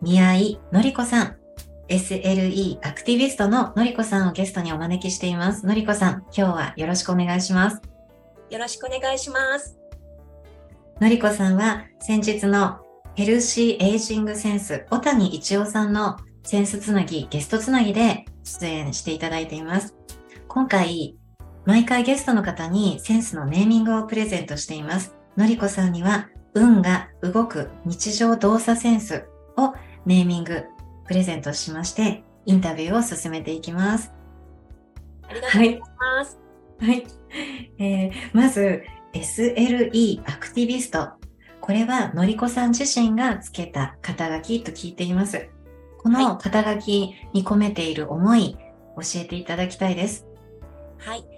宮井のりこさん SLE アクティビストののりこさんをゲストにお招きしています。のりこさん、今日はよろしくお願いします。よろしくお願いします。のりこさんは先日のヘルシーエイジングセンス、小谷一夫さんのセンスつなぎ、ゲストつなぎで出演していただいています。今回、毎回ゲストの方にセンスのネーミングをプレゼントしています。のりこさんには、運が動く日常動作センスをネーミングプレゼントしまして、インタビューを進めていきます。ありがとうございます。はい。はい、えー、まず、SLE アクティビスト。これはのりこさん自身がつけた肩書きと聞いています。この肩書きに込めている思い、教えていただきたいです。はい。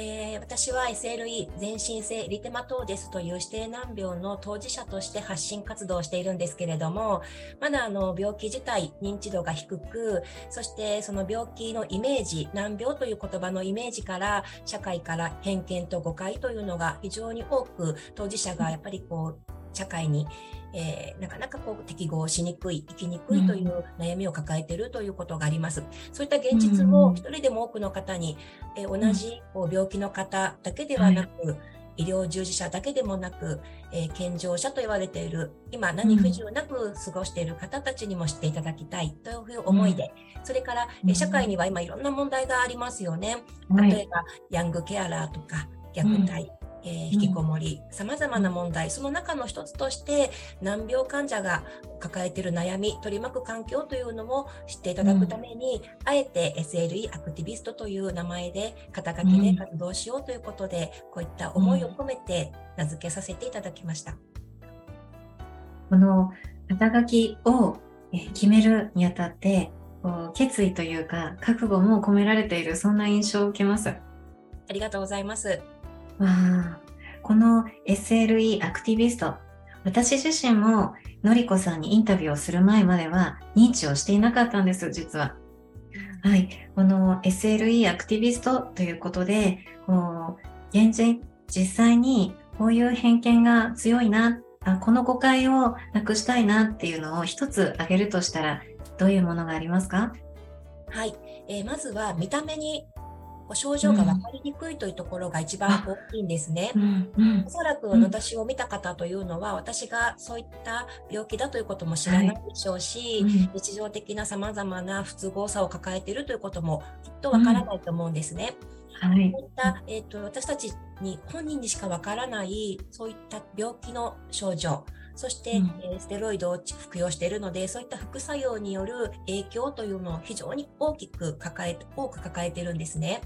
えー、私は SLE 全身性リテマトーデスという指定難病の当事者として発信活動をしているんですけれども、まだあの病気自体認知度が低く、そしてその病気のイメージ、難病という言葉のイメージから社会から偏見と誤解というのが非常に多く当事者がやっぱりこう社会にえー、なかなかこう適合しにくい、生きにくいという悩みを抱えているということがあります。そういった現実を一人でも多くの方に、えー、同じこう病気の方だけではなく、はい、医療従事者だけでもなく、えー、健常者と言われている、今何不自由なく過ごしている方たちにも知っていただきたいという思いで、うん、それから、え社会には今いろんな問題がありますよね。例えば、ヤングケアラーとか、虐待、えー、引きこもり、さまざまな問題、その中の一つとして、難病患者が抱えている悩み、取り巻く環境というのも知っていただくために、うん、あえて SLE アクティビストという名前で、肩書きで活動しようということで、うん、こういった思いを込めて名付けさせていただきました。この肩書きを決めるにあたって、決意というか、覚悟も込められている、そんな印象を受けます。ありがとうございます。あこの SLE アクティビスト、私自身ものりこさんにインタビューをする前までは認知をしていなかったんです、実は。はい。この SLE アクティビストということで、こう、現実、実際にこういう偏見が強いな、あこの誤解をなくしたいなっていうのを一つ挙げるとしたら、どういうものがありますか？はい、えー、まずは見た目に症状が分かりにくいというところが一番大きいんですね。おそらく私を見た方というのは、私がそういった病気だということも知らないでしょうし、日常的な様々な不都合さを抱えているということもきっとわからないと思うんですね。はい、こういった、えーと、私たちに本人にしかわからないそういった病気の症状そして、うん、えステロイドを服用しているので、そういった副作用による影響というのを非常に大きく抱え、多く抱えているんですね。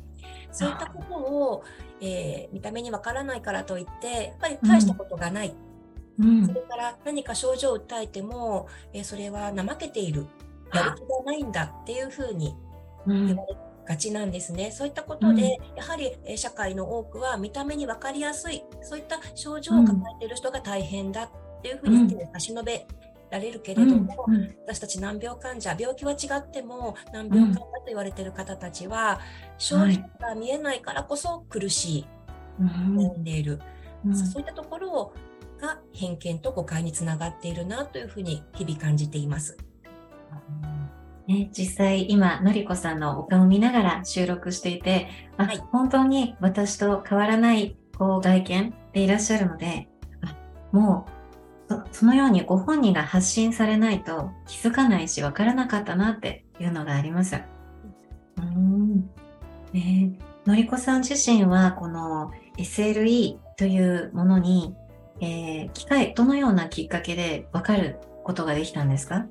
そういったことを、えー、見た目にわからないからといって、やっぱり大したことがない。うん、それから何か症状を訴えても、えー、それは怠けている。やる気がないんだっていうふうに言われがちなんですね。そういったことで、うん、やはり、え社会の多くは見た目に分かりやすい、そういった症状を抱えている人が大変だっていうふうに差し伸べられるけれども、うんうん、私たち難病患者病気は違っても難病患者と言われている方たちは、症状が見えないからこそ苦しい、悩んでいる、そういったところが偏見と誤解につながっているなというふうに日々感じています。ね、実際今、のりこさんのお顔を見ながら収録していて、あ、はい、本当に私と変わらないこう外見でいらっしゃるので、あもうそのようにご本人が発信されないと気づかないし分からなかったなっていうのがあります。うん、えー、のりこさん自身はこの SLE というものに、えー、機会どのようなきっかけで分かることができたんですか？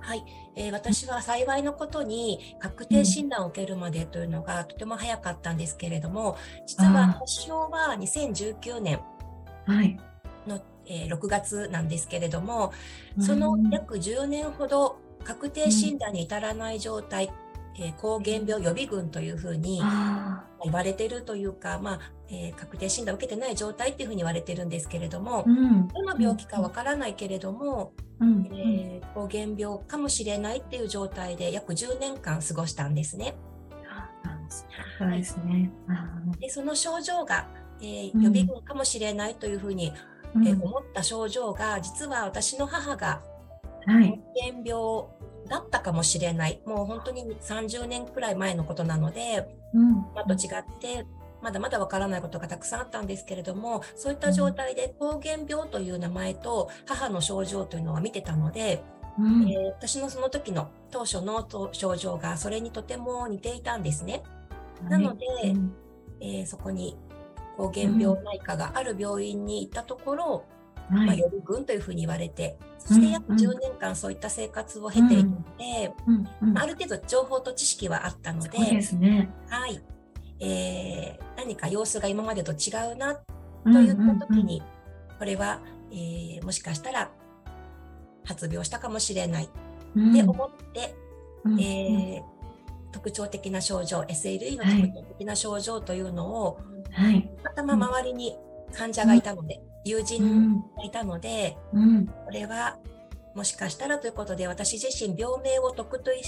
はい、えー、私は幸いのことに確定診断を受けるまでというのがとても早かったんですけれども、実は発症は2019年の、はいえー、6月なんですけれども、その約10年ほど確定診断に至らない状態、えー、抗原病予備軍というふうに言われてるというか、まあえー、確定診断を受けてない状態っていうふうに言われてるんですけれども、うん、どの病気かわからないけれども、うん、えー、抗原病かもしれないっていう状態で約10年間過ごしたんですね。そうですね。でその症状が、えー、予備軍かもしれないというふうに、うん、えー、思った症状が実は私の母が抗原病だったかもしれない、もう本当に30年くらい前のことなので、うん、まと違ってまだまだわからないことがたくさんあったんですけれどもそういった状態で膠原病という名前と母の症状というのは見てたので、うん、えー、私のその時の当初の症状がそれにとても似ていたんですね。なので、うん、えー、そこに膠原病内科がある病院に行ったところ、まあ、予備軍というふうに言われて、そして約10年間そういった生活を経ているので、ある程度情報と知識はあったので、ね、はい、えー、何か様子が今までと違うなといった時に、これは、えー、もしかしたら発病したかもしれないって思って、うん、えー、特徴的な症状 SLE の特徴的な症状というのを、はい、頭周りに患者がいたので、友人がいたので、うん、これはもしかしたらということで私自身病名を特定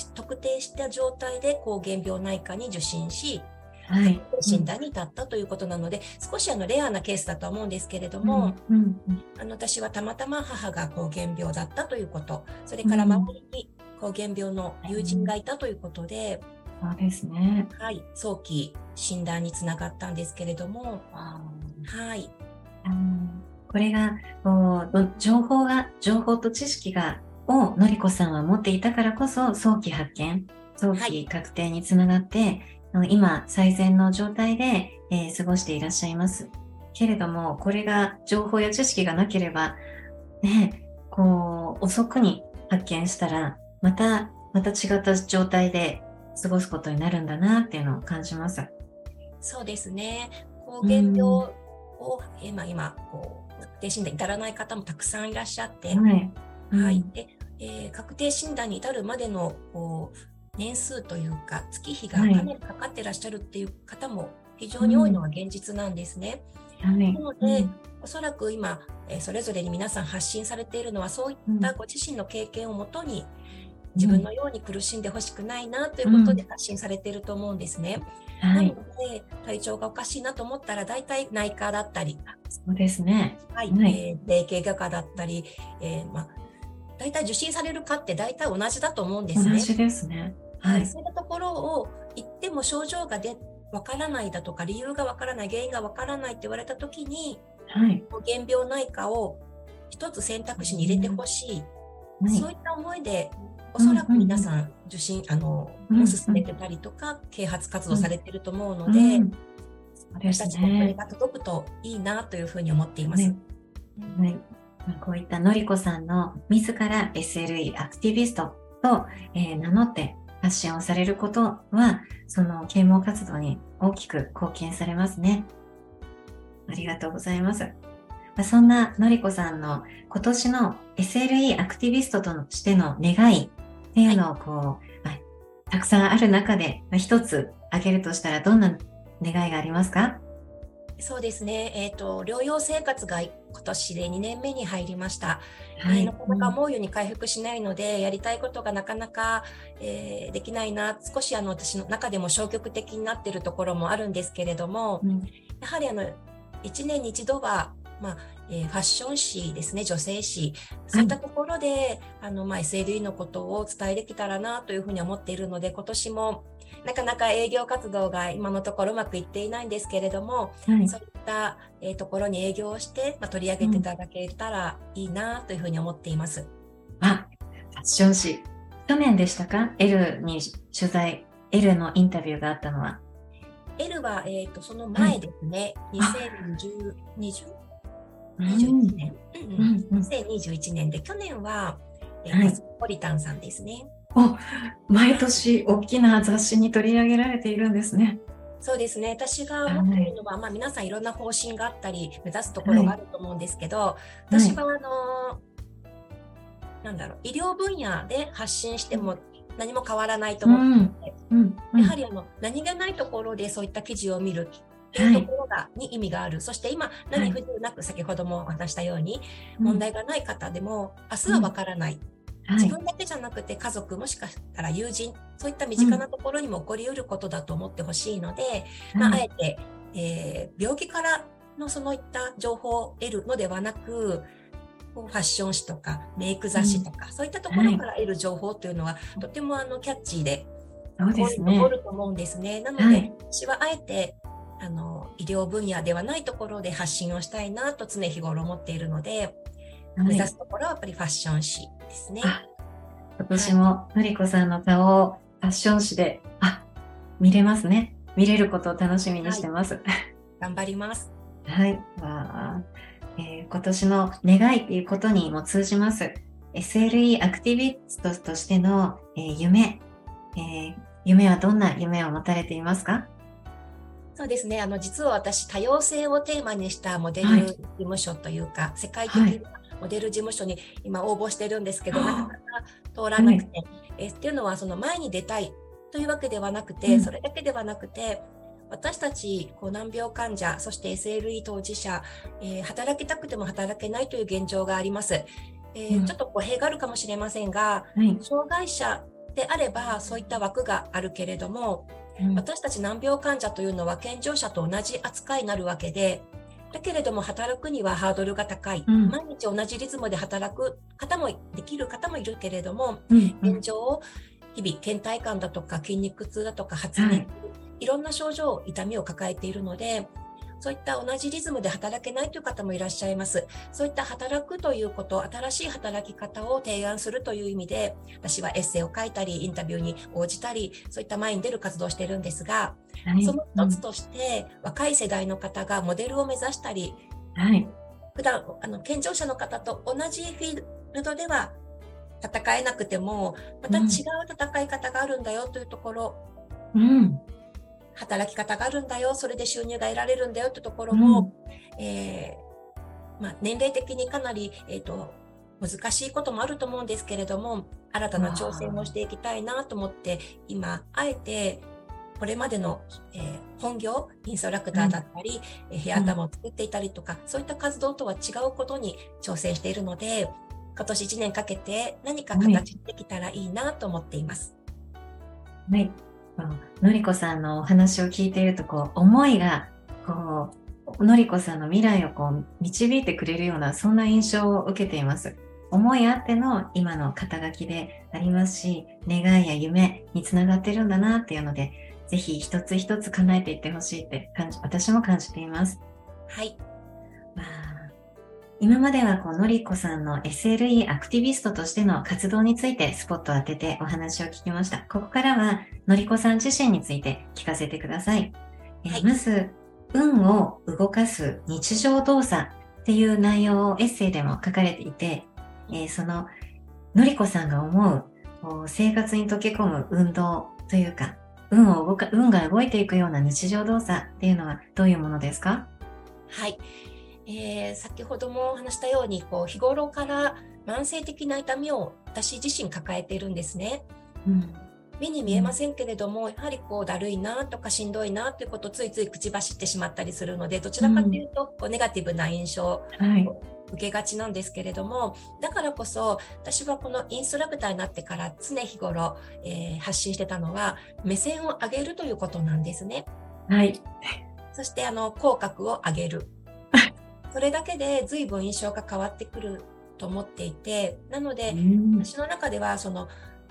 した状態で抗原病内科に受診し、はい、診断に至ったということなので、少しあのレアなケースだと思うんですけれども、うん。うん、あの私はたまたま母が膠原病だったということ、それから周りに膠原病の友人がいたということで、そうですね。はい、早期診断につながったんですけれども、はい。これがこう情報が情報と知識がをのりこさんは持っていたからこそ早期発見早期確定につながって、今、最善の状態で、えー、過ごしていらっしゃいます。けれども、これが情報や知識がなければ、ね、こう、遅くに発見したら、また、また違った状態で過ごすことになるんだなっていうのを感じます。そうですね。膠原病を、今、今、こう、確定診断に至らない方もたくさんいらっしゃって、はい。はい。で、えー、確定診断に至るまでの、こう、年数というか月日がかなりかかってらっしゃるっていう方も非常に多いのは現実なんですね。はい、なので、うん、おそらく今、えー、それぞれに皆さん発信されているのはそういったご自身の経験をもとに、自分のように苦しんでほしくないなということで発信されていると思うんですね。うん、なので、体調がおかしいなと思ったら大体内科だったり、そうですね。はい、はい、えー、霊形外科だったり、えー、まあ大体受診されるかって大体同じだと思うんですね。同じですね。はい、そういったところを言っても症状がでわからないだとか理由がわからない原因がわからないって言われた時に、はい、原病内科を一つ選択肢に入れてほしい、はい、そういった思いでおそらく皆さん受診、あの、お勧めてたりとか、啓発活動されてると思うので、うん、私たちもこれが届くといいなというふうに思っています。はいこういったのりこさんの自ら SLE アクティビストと、えー、名乗って発信をされることは、その啓蒙活動に大きく貢献されますね。ありがとうございます。そんなのりこさんの今年の SLE アクティビストとしての願いっていうのをこう、はい、たくさんある中で一つ挙げるとしたらどんな願いがありますか？そうですね、えーと、療養生活が今年で2年目に入りました。はい、えー、なかなか思うように回復しないので、やりたいことがなかなか、えー、できないな、少しあの私の中でも消極的になっているところもあるんですけれども、うん、やはりあの1年に一度は、まあえー、ファッション誌ですね、女性誌、そういったところで、はい、あのまあ、SLE のことをお伝えできたらなというふうに思っているので、今年もなかなか営業活動が今のところうまくいっていないんですけれども、はい、そういっったえところに営業して、まあ、取り上げていただけたらいいなというふうに思っています。あ、ファッション誌。去年でしたか ?L に取材、L のインタビューがあったのは。L は、えーと、その前ですね、はい、2020 21年、うん。うん、2021年で去年は、えー、コスポリタンさんですね。お毎年大きな雑誌に取り上げられているんですね。そうですね。私が思っているのは、はい、まあ、皆さんいろんな方針があったり目指すところがあると思うんですけど、はい、私はあのなんだろう医療分野で発信しても何も変わらないと思ってうん。うん、やはりあの何気ないところでそういった記事を見るところが、に意味がある。そして今、何不自由なく先ほども話したように、問題がない方でも、明日はわからない。自分だけじゃなくて家族もしかしたら友人そういった身近なところにも起こりうることだと思ってほしいので、まあ、あえて、えー、病気からのそういった情報を得るのではなくファッション誌とかメイク雑誌とか、うん、そういったところから得る情報というのは、はい、とてもあのキャッチーでそうですね。残ると思うんですね。なので、はい、私はあえてあの医療分野ではないところで発信をしたいなと常日頃思っているので、はい、目指すところはやっぱりファッション誌ですね。今年ものりこさんの顔をファッション誌で、あ、見れますね。見れることを楽しみにしてます。はい、頑張ります。はい。まあえー、今年の願いっていうことにも通じます。SLE アクティビストとしての、えー、夢、えー、夢はどんな夢を持たれていますか？そうですね。あの、実は私、多様性をテーマにしたモデル事務所というか、はい、世界的なモデル事務所に今応募してるんですけど、はい、なかなか通らなくて、はい、えっていうのは、その前に出たいというわけではなくて、うん、それだけではなくて、私たちこう難病患者、そして SLE 当事者、えー、働きたくても働けないという現状があります。えーうん、ちょっと語弊があるかもしれませんが、はい、障害者であればそういった枠があるけれども、うん、私たち難病患者というのは健常者と同じ扱いになるわけで、だけれども働くにはハードルが高い、うん、毎日同じリズムで働く方もできる方もいるけれども、現状日々倦怠感だとか筋肉痛だとか発熱、はい。いろんな症状、痛みを抱えているので、そういった同じリズムで働けないという方もいらっしゃいます。そういった働くということ、新しい働き方を提案するという意味で、私はエッセイを書いたり、インタビューに応じたり、そういった前に出る活動をしているんですが、はい、その一つとして、うん、若い世代の方がモデルを目指したり、はい、普段あの健常者の方と同じフィールドでは戦えなくても、また違う戦い方があるんだよというところ、うん、働き方があるんだよ、それで収入が得られるんだよってところも、うん、えー、まあ、年齢的にかなり、えーと、難しいこともあると思うんですけれども、新たな挑戦をしていきたいなと思って、今、あえて、これまでの、えー、本業、インストラクターだったり、うん、ヘア玉を作っていたりとか、そういった活動とは違うことに挑戦しているので、今年1年かけて何か形できたらいいなと思っています。はい、のりこさんのお話を聞いているとこう思いがこうのりこさんの未来をこう導いてくれるようなそんな印象を受けています。思いあっての今の肩書きでありますし願いや夢につながってるんだなっていうのでぜひ一つ一つ叶えていってほしいって感じ私も感じています。はい。まあ今まではこうのりこさんの SLE アクティビストとしての活動についてスポットを当ててお話を聞きました。ここからはのりこさん自身について聞かせてください。はい、まず、運を動かす日常動作っていう内容をエッセイでも書かれていて、えー、そののりこさんが思う生活に溶け込む運動というか、運を動か、運が動いていくような日常動作っていうのはどういうものですか？はい。えー、先ほども話したようにこう日頃から慢性的な痛みを私自身抱えているんですね。うん目に見えませんけれども、やはりこうだるいなとかしんどいなということをついつい口走ってしまったりするのでどちらかというとこうネガティブな印象を受けがちなんですけれども、だからこそ私はこのインストラクターになってから常日頃、えー、発信してたのは目線を上げるということなんですね。はい。そしてあの口角を上げる。それだけで随分印象が変わってくると思っていてなので、私の中ではその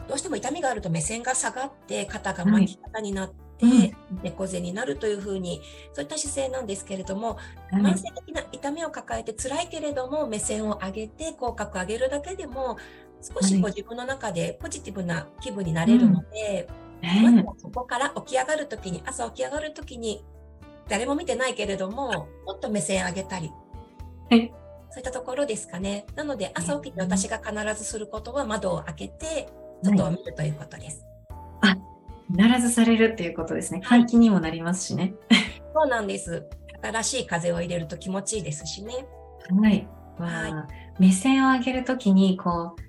どうしても痛みがあると目線が下がって肩が巻き肩になって、はい。うん、猫背になるというふうにそういった姿勢なんですけれども、はい、慢性的な痛みを抱えて辛いけれども目線を上げて口角上げるだけでも少しこう自分の中でポジティブな気分になれるので、うん、まずそこから起き上がる時に朝起き上がる時に誰も見てないけれどももっと目線上げたり。はいそういったところですかね。なので、朝起きて私が必ずすることは窓を開けて、外を見るということです。はい、あ、必ずされるっていうことですね。換気にもなりますしね。そうなんです。新しい風を入れると気持ちいいですしね。はい。わはい、目線を上げるときに、こう、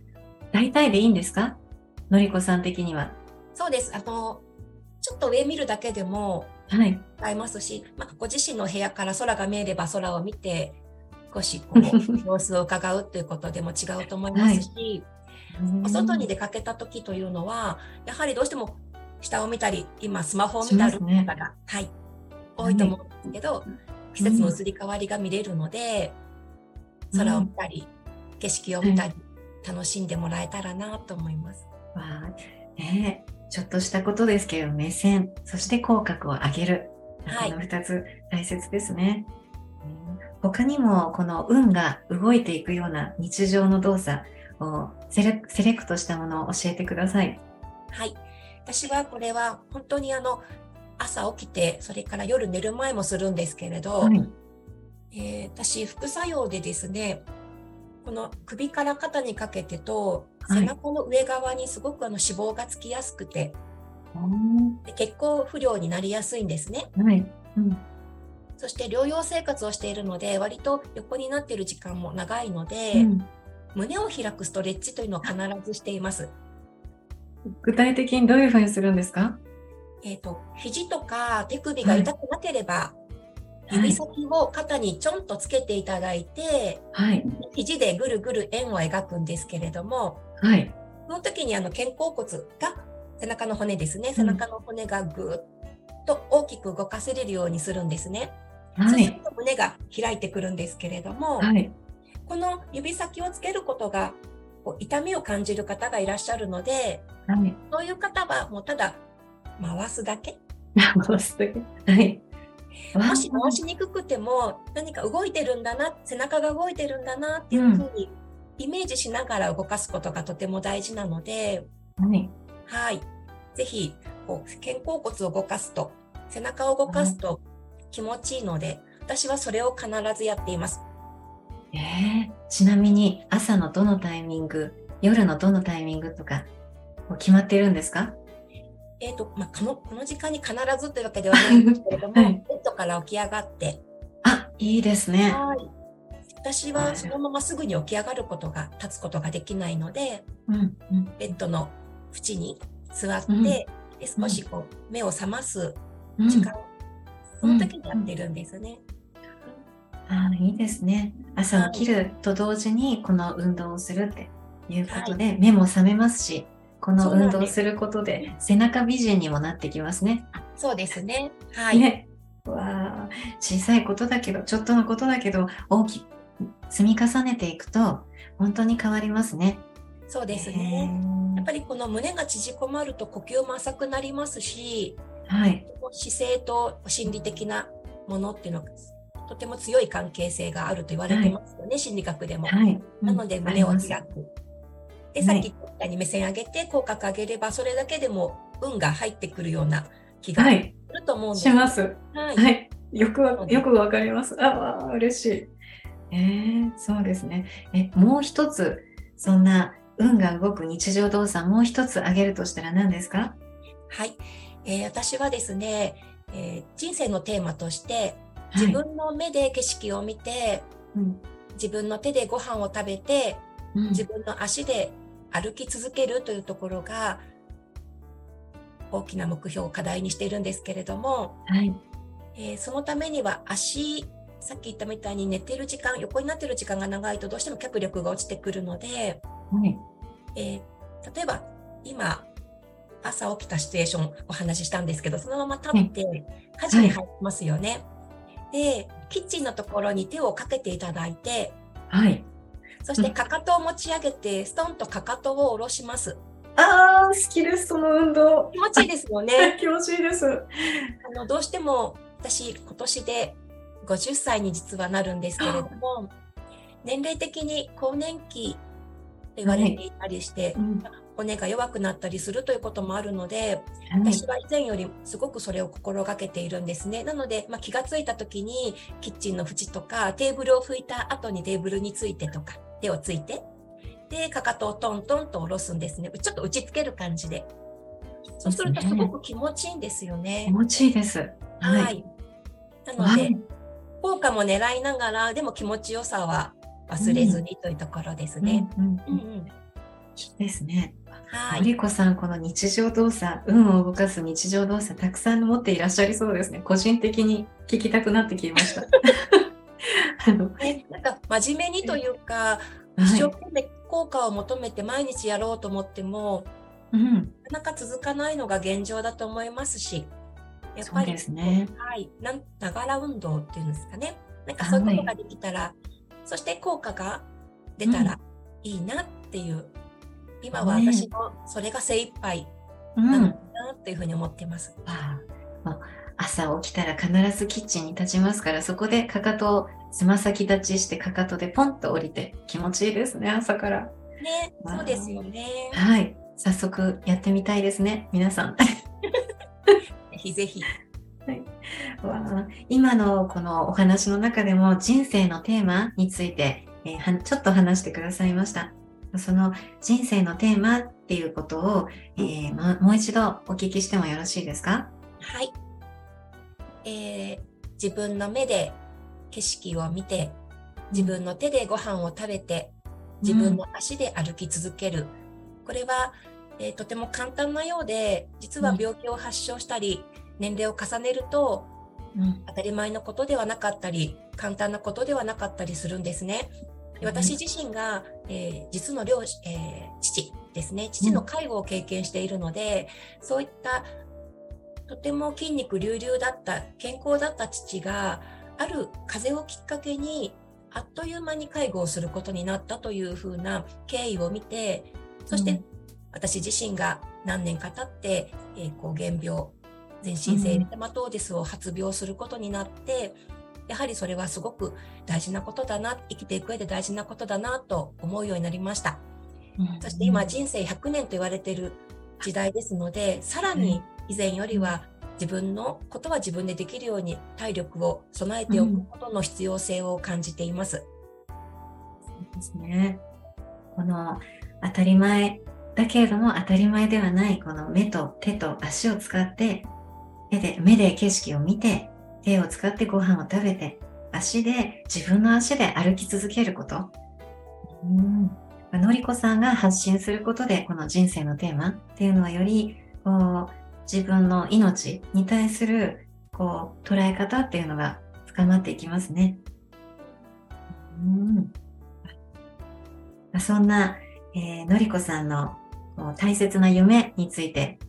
大体でいいんですか？のりこさん的には。そうです。あの、ちょっと上見るだけでも、はい。合いますし、まあ、ご自身の部屋から空が見えれば空を見て、少しこう様子を伺うということでも違うと思いますし、はい、お外に出かけた時というのはやはりどうしても下を見たり今スマホを見たり方が、ね、はい、多いと思うんですけど、季節の移り変わりが見れるので、空を見たり、景色を見たり、楽しんでもらえたらなと思います。わね、ちょっとしたことですけど目線そして口角を上げる、はい、この2つ大切ですね。他にもこの運が動いていくような日常の動作をセレセレクトしたものを教えてください。はい。私はこれは本当にあの朝起きてそれから夜寝る前もするんですけれど、はい、えー、私副作用でですねこの首から肩にかけてと背中の上側にすごくあの脂肪がつきやすくて、はい、血行不良になりやすいんですね。はいうんそして療養生活をしているので割と横になっている時間も長いので、うん、胸を開くストレッチというのを必ずしています。具体的にどういうふうにするんですか？えっ、ー、と肘とか手首が痛くなければ、はい、指先を肩にちょんとつけていただいて、はい、肘でぐるぐる円を描くんですけれども、はい、その時にあの肩甲骨が背中の骨ですね。背中の骨がぐっと大きく動かせれるようにするんですね。はい、そうすると胸が開いてくるんですけれども、はい、この指先をつけることがこう痛みを感じる方がいらっしゃるので、はい、そういう方はもうただ回すだけ。回すだけ。はい。もし回しにくくても何か動いてるんだな、背中が動いてるんだなっていうふうにイメージしながら動かすことがとても大事なので、はい。はい。ぜひ、こう、肩甲骨を動かすと、背中を動かすと気持ちいいので、私はそれを必ずやっています。えー、ちなみに朝のどのタイミング、夜のどのタイミングとか、決まっているんですか？えっ、ー、と、まあ、この、この時間に必ずというわけではないんですけれども、はい、ベッドから起き上がって。あ、いいですね。はい。私はそのまますぐに起き上がることが、立つことができないので、うんうん、ベッドの縁に座って、うん、で少しこう目を覚ます時間その時にやってるんですね。うん、あいいですね。朝起きると同時にこの運動をするっていうことで、はい、目も覚めますし、この運動をすることで背中美人にもなってきますね。そうですね。はい。ね、わ小さいことだけど、ちょっとのことだけど、大きく積み重ねていくと本当に変わりますね。そうですね。やっぱりこの胸が縮こまると呼吸も浅くなりますし、はい、姿勢と心理的なものっていうのがとても強い関係性があると言われてますよね、はい、心理学でも。はい、なので胸を開く。で、さっき言ったように目線上げて口角上げればそれだけでも運が入ってくるような気がすると思うんです、します。はい。よくわよくわかります。ああ、嬉しい。えー、そうですね。え、もう一つ、そんな運が動く日常動作、もう一つ挙げるとしたら何ですか？はい。えー、私はですね、えー、人生のテーマとして自分の目で景色を見て、はいうん、自分の手でご飯を食べて、うん、自分の足で歩き続けるというところが大きな目標を課題にしているんですけれども、はい、えー、そのためには足さっき言ったみたいに寝ている時間横になっている時間が長いとどうしても脚力が落ちてくるので、はい、えー、例えば今朝起きたシチュエーションお話ししたんですけど、そのまま立って家事に入りますよね。はい、で、キッチンのところに手をかけていただいて、はい。そしてかかとを持ち上げて、ストンとかかとを下ろします。ああ、好きです、その運動。気持ちいいですよね。気持ちいいです。あの、どうしても私、今年で50歳に実はなるんですけれども、年齢的に更年期と言われていたりして、はいうん、骨が弱くなったりするということもあるので、はい、私は以前よりすごくそれを心がけているんですね。なので、まあ、気がついた時にキッチンの縁とかテーブルを拭いた後にテーブルについてとか手をついて、で、かかとをトントンと下ろすんですね。ちょっと打ちつける感じで。そうするとすごく気持ちいいんですよね。気持ちいいです。はい。はい、なので、効果も狙いながら、でも気持ちよさは忘れずにというところですね。うんうんうん、ですね。はい。のりこさん、この日常動作、運を動かす日常動作、たくさん持っていらっしゃりそうですね。個人的に聞きたくなってきました。あのね、なんか真面目にというか、一生懸命効果を求めて毎日やろうと思っても、うん、なかなか続かないのが現状だと思いますし、やっぱり、ね、はい、なんながら運動っていうんですかね。なんかそういうことができたら、はい、そして効果が出たらいいなっていう、うん、今は私のそれが精一杯なのかなっていうふうに思ってます。うん、朝起きたら必ずキッチンに立ちますから、そこでかかとをつま先立ちしてかかとでポンと降りて気持ちいいですね、朝から。ね、そうですよね。はい。早速やってみたいですね、皆さん。ぜひぜひ。はい、今のこのお話の中でも人生のテーマについて、えー、ちょっと話してくださいました。その人生のテーマっていうことを、えー、もう一度お聞きしてもよろしいですか？はい、えー、自分の目で景色を見て自分の手でご飯を食べて自分の足で歩き続ける、うん、これは、えー、とても簡単なようで実は病気を発症したり、年齢を重ねると、うん、当たり前のことではなかったり簡単なことではなかったりするんですね。私自身が、えー、実の両、えー、父ですね。父の介護を経験しているので、うん、そういったとても筋肉隆々だった健康だった父がある風邪をきっかけにあっという間に介護をすることになったというふうな経緯を見てそして私自身が何年か経って、えー、こう原病全身性エリテマトーデスを発病することになって、やはりそれはすごく大事なことだな、生きていく上で大事なことだなと思うようになりました。そして今人生100年と言われている時代ですので、さらに以前よりは自分のことは自分でできるように体力を備えておくことの必要性を感じています。そうですね。この当たり前だけれども当たり前ではないこの目と手と足を使って手で目で景色を見て手を使ってご飯を食べて足で自分の足で歩き続けること。うんのりこさんが発信することでこの人生のテーマっていうのはよりこう自分の命に対するこう捉え方っていうのが深まっていきますね。うん、そんな、えー、のりこさんの大切な夢について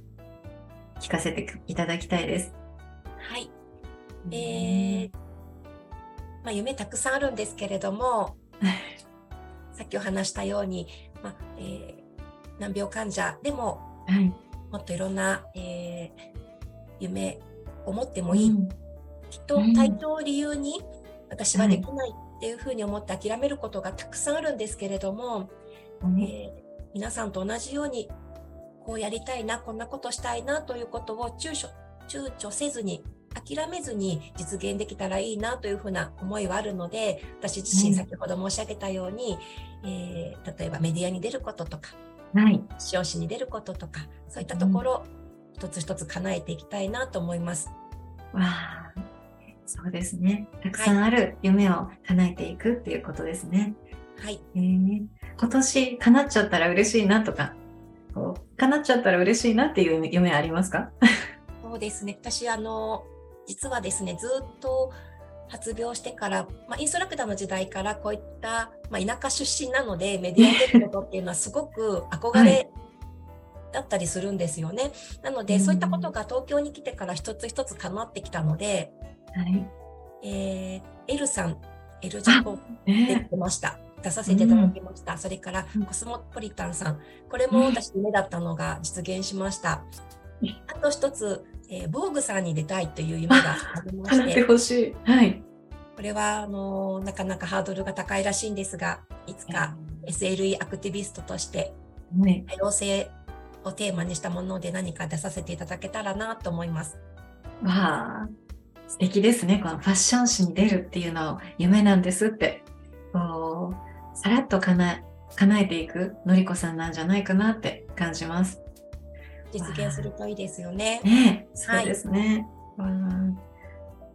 聞かせていただきたいです。はい。えー、まあ、夢たくさんあるんですけれども、さっきお話したように、まあえー、難病患者でも、はい、もっといろんな、えー、夢を持ってもいい。うん、きっと体調を理由に私はできないっていうふうに思って諦めることがたくさんあるんですけれども、うん、えー、皆さんと同じようにこうやりたいな、こんなことしたいなということを躊躇、躊躇せずに、諦めずに実現できたらいいなというふうな思いはあるので、私自身先ほど申し上げたように、うん、えー、例えばメディアに出ることとか、はい、使紙に出ることとか、そういったところ、うん、一つ一つ叶えていきたいなと思います。わあ、そうですね。たくさんある夢を叶えていくっていうことですね。はい。えー、今年叶っちゃったら嬉しいなとか、こう叶っちゃったら嬉しいなっていう夢ありますか？そうですね私あの実はですねずっと発病してから、まあ、インストラクターの時代からこういった、まあ、田舎出身なのでメディアに出ることっていうのは すごく憧れだったりするんですよね。はい、なので、そういったことが東京に来てから一つ一つ叶ってきたので、はい、えー、L さん L ジャポン出てました。出させていただきました。うん、それからコスモポリタンさん、これも私夢だったのが実現しました。あと一つ、えー、防具さんに出たいという夢がありまして。てほしい。はい。これはあのなかなかハードルが高いらしいんですが、いつか SLE アクティビストとして多様性をテーマにしたもので何か出させていただけたらなと思います。わあ、素敵ですね。このファッション誌に出るっていうのを夢なんですって、こう、さらっと叶え叶えていくのりこさんなんじゃないかなって感じます。実現するといいですよね。ねそうですね。はい、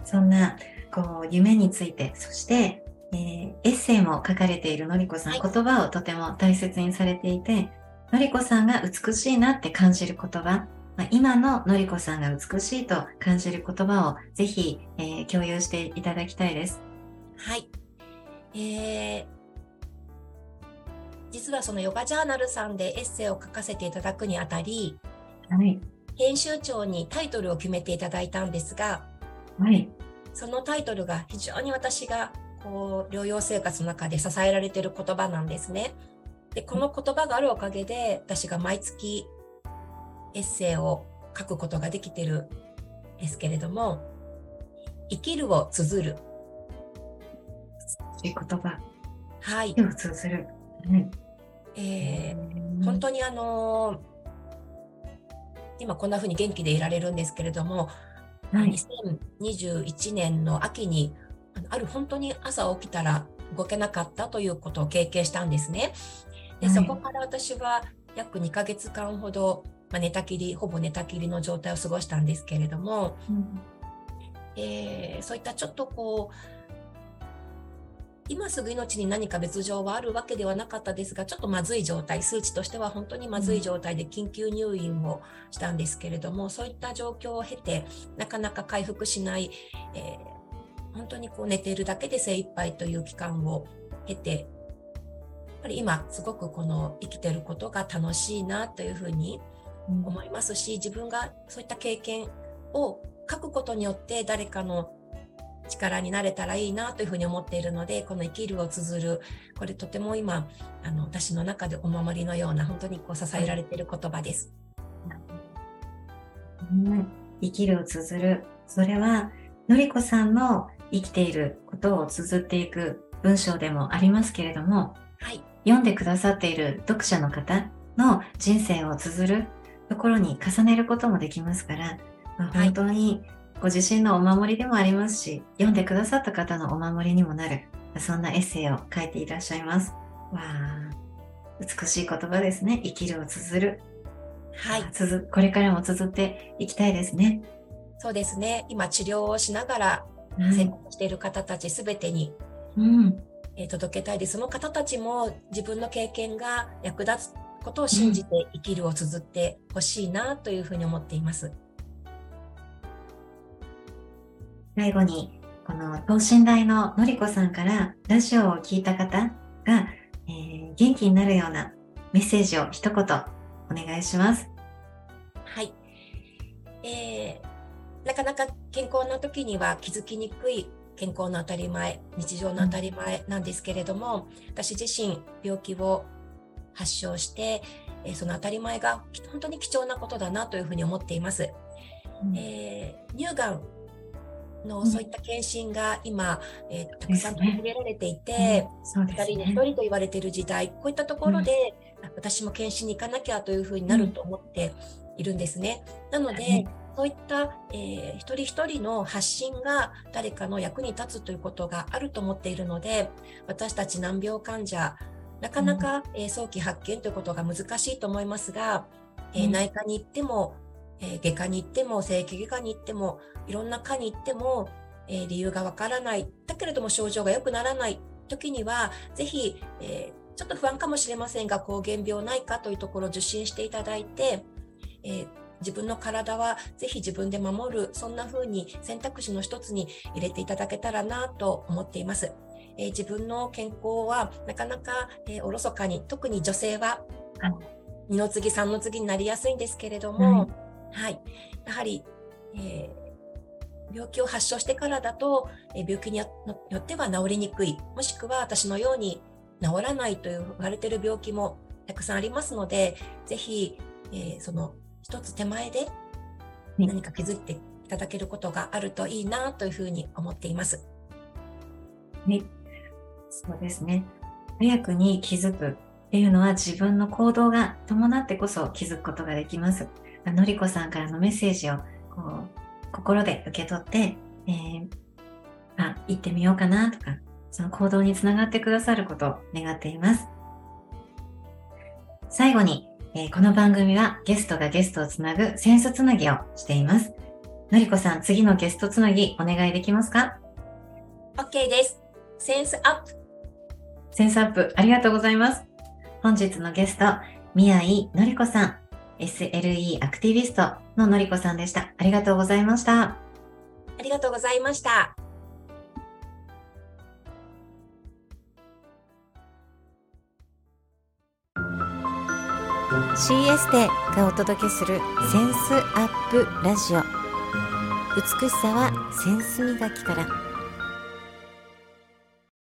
そんなこう夢について、そして、えー、エッセイも書かれているのりこさん、はい、言葉をとても大切にされていて、のりこさんが美しいなって感じる言葉、まあ、今ののりこさんが美しいと感じる言葉をぜひ、えー、共有していただきたいです。はい。えー、実はそのヨガジャーナルさんでエッセイを書かせていただくにあたり、はい、編集長にタイトルを決めていただいたんですが、はい、そのタイトルが非常に私がこう療養生活の中で支えられている言葉なんですね。でこの言葉があるおかげで私が毎月エッセイを書くことができてるんですけれども生きるを綴る。いい言葉。はい。生きるを綴る、はい、えー、本当にあのー、今こんな風に元気でいられるんですけれども、はい、2021年の秋にある本当に朝起きたら動けなかったということを経験したんですね。で、そこから私は約2ヶ月間ほど、まあ、寝たきりほぼ寝たきりの状態を過ごしたんですけれども、うん、えー、そういったちょっとこう今すぐ命に何か別状はあるわけではなかったですがちょっとまずい状態。数値としては本当にまずい状態で緊急入院をしたんですけれども、うん、そういった状況を経てなかなか回復しない、えー、本当にこう寝ているだけで精一杯という期間を経てぱり今すごくこの生きてることが楽しいなというふうに思いますし、自分がそういった経験を書くことによって誰かの力になれたらいいなというふうに思っているので、この生きるを綴る、これとても今、あの私の中でお守りのような、本当にこう支えられている言葉です。うん、生きるを綴る。それは、のりこさんの生きていることを綴っていく文章でもありますけれども、はい、読んでくださっている読者の方の人生を綴るところに重ねることもできますから、まあ、本当にご自身のお守りでもありますし、読んでくださった方のお守りにもなる、そんなエッセイを書いていらっしゃいます。わあ、美しい言葉ですね。生きるを綴る。はい。つづこれからも綴っていきたいですね。そうですね。今治療をしながら生活している方たちすべてに、うん、え届けたいです。その方たちも自分の経験が役立つことを信じて生きるを綴ってほしいなというふうに思っています。最後に、この等身大ののりこさんからラジオを聞いた方が、えー、元気になるようなメッセージを一言お願いします。はい。えー、なかなか健康な時には気づきにくい健康の当たり前、日常の当たり前なんですけれども、私自身病気を発症して、えその当たり前が本当に貴重なことだなというふうに思っています。うん、えー、乳がんのそういった検診が今、えー、たくさん取り入れられていて、うん、2人に1人と言われている時代、こういったところで、うん、私も検診に行かなきゃというふうになると思っているんですね。なので、そういった、えー、一人一人の発信が誰かの役に立つということがあると思っているので、私たち難病患者、なかなか、えー、早期発見ということが難しいと思いますが、えー、内科に行っても、え外科に行っても、整形外科に行っても、いろんな科に行っても、え理由がわからない。だけれども症状が良くならない時には、ぜひ、えちょっと不安かもしれませんが、膠原病ないかというところを受診していただいて、えー、自分の体はぜひ自分で守る、そんな風に選択肢の一つに入れていただけたらなと思っています。えー、自分の健康はなかなか、えー、おろそかに、特に女性は、二の次、三の次になりやすいんですけれども、はい、はい、やはり、えー、病気を発症してからだと、え病気によっては治りにくい、もしくは私のように治らないと言われている病気もたくさんありますので、ぜひ、えー、その一つ手前で何か気づいていただけることがあるといいなというふうに思っています。はい、そうですね。早くに気づくっていうのは自分の行動が伴ってこそ気づくことができます。のりこさんからのメッセージをこう心で受け取って、えー、あ、行ってみようかなとか、その行動につながってくださることを願っています。最後に、えー、この番組はゲストがゲストをつなぐセンスつなぎをしています。のりこさん、次のゲストつなぎお願いできますか ?OK です。センスアップ。センスアップ、ありがとうございます。本日のゲスト、宮井のりこさん、SLE アクティビストののりこさんでした。ありがとうございました。ありがとうございました。CS でがお届けするセンスアップラジオ美しさはセンス磨きから